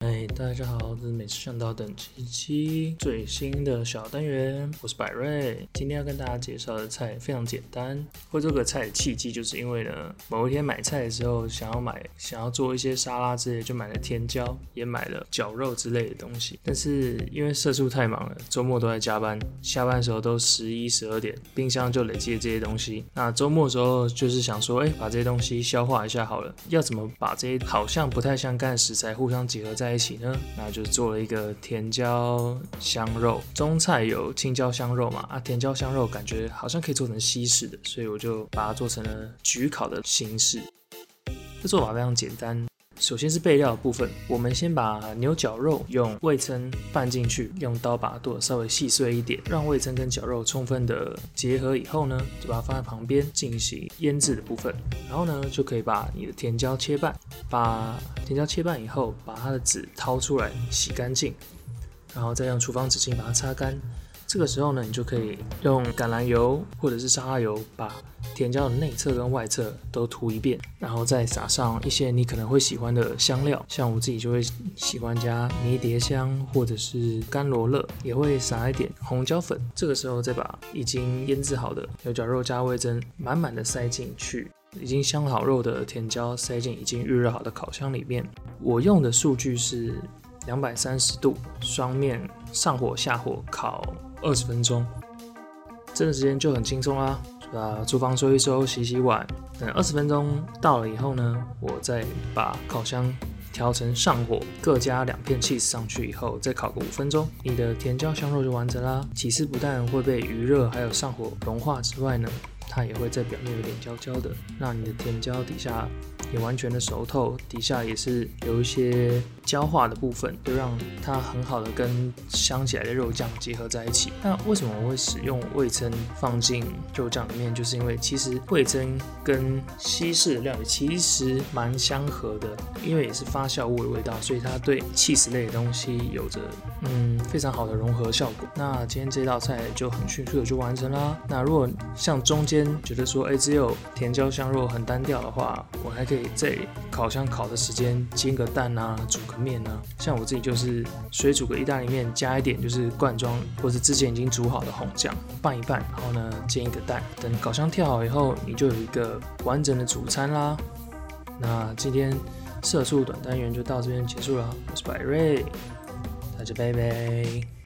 哎，大家好，这是每次上到等七七最新的小单元，我是百瑞。今天要跟大家介绍的菜非常简单，会做个菜的契机就是因为呢，某一天买菜的时候想要买，想要做一些沙拉之类，就买了甜椒，也买了绞肉之类的东西。但是因为社畜太忙了，周末都在加班，下班的时候都十一十二点，冰箱就累积了这些东西。那周末的时候就是想说，哎，把这些东西消化一下好了。要怎么把这些好像不太相干的食材互相结合在？在一起呢，那就做了一个甜椒香肉。中菜有青椒香肉嘛，啊，甜椒香肉感觉好像可以做成西式的，所以我就把它做成了焗烤的形式。这做法非常简单。首先是备料部分，我们先把牛绞肉用味噌拌进去，用刀把它剁得稍微细碎一点，让味噌跟绞肉充分的结合以后呢，就把它放在旁边进行腌制的部分。然后呢，就可以把你的甜椒切半，把甜椒切半以后，把它的籽掏出来洗干净，然后再用厨房纸巾把它擦干。这个时候呢，你就可以用橄榄油或者是沙拉油，把甜椒的内侧跟外侧都涂一遍，然后再撒上一些你可能会喜欢的香料，像我自己就会喜欢加迷迭香或者是干罗勒，也会撒一点红椒粉。这个时候再把已经腌制好的牛角肉加味增满满的塞进去，已经香好肉的甜椒塞进已经预热好的烤箱里面。我用的数据是两百三十度，双面上火下火烤。二十分钟，这段时间就很轻松啦。把厨房收一收，洗洗碗。等二十分钟到了以后呢，我再把烤箱调成上火，各加两片 cheese 上去以后，再烤个五分钟，你的甜椒香肉就完成啦。起司不但会被余热还有上火融化之外呢，它也会在表面有点焦焦的，让你的甜椒底下。也完全的熟透，底下也是有一些焦化的部分，就让它很好的跟香起来的肉酱结合在一起。那为什么我会使用味噌放进肉酱里面？就是因为其实味噌跟西式料理其实蛮相合的，因为也是发酵物的味道，所以它对气死类的东西有着嗯非常好的融合效果。那今天这道菜就很迅速的就完成啦。那如果像中间觉得说哎只有甜椒香肉很单调的话，我还可以。在烤箱烤的时间煎个蛋啊，煮个面啊，像我自己就是水煮个意大利面，加一点就是罐装或是之前已经煮好的红酱拌一拌，然后呢煎一个蛋，等烤箱跳好以后，你就有一个完整的主餐啦。那今天色素短单元就到这边结束了，我是百瑞，那就拜拜。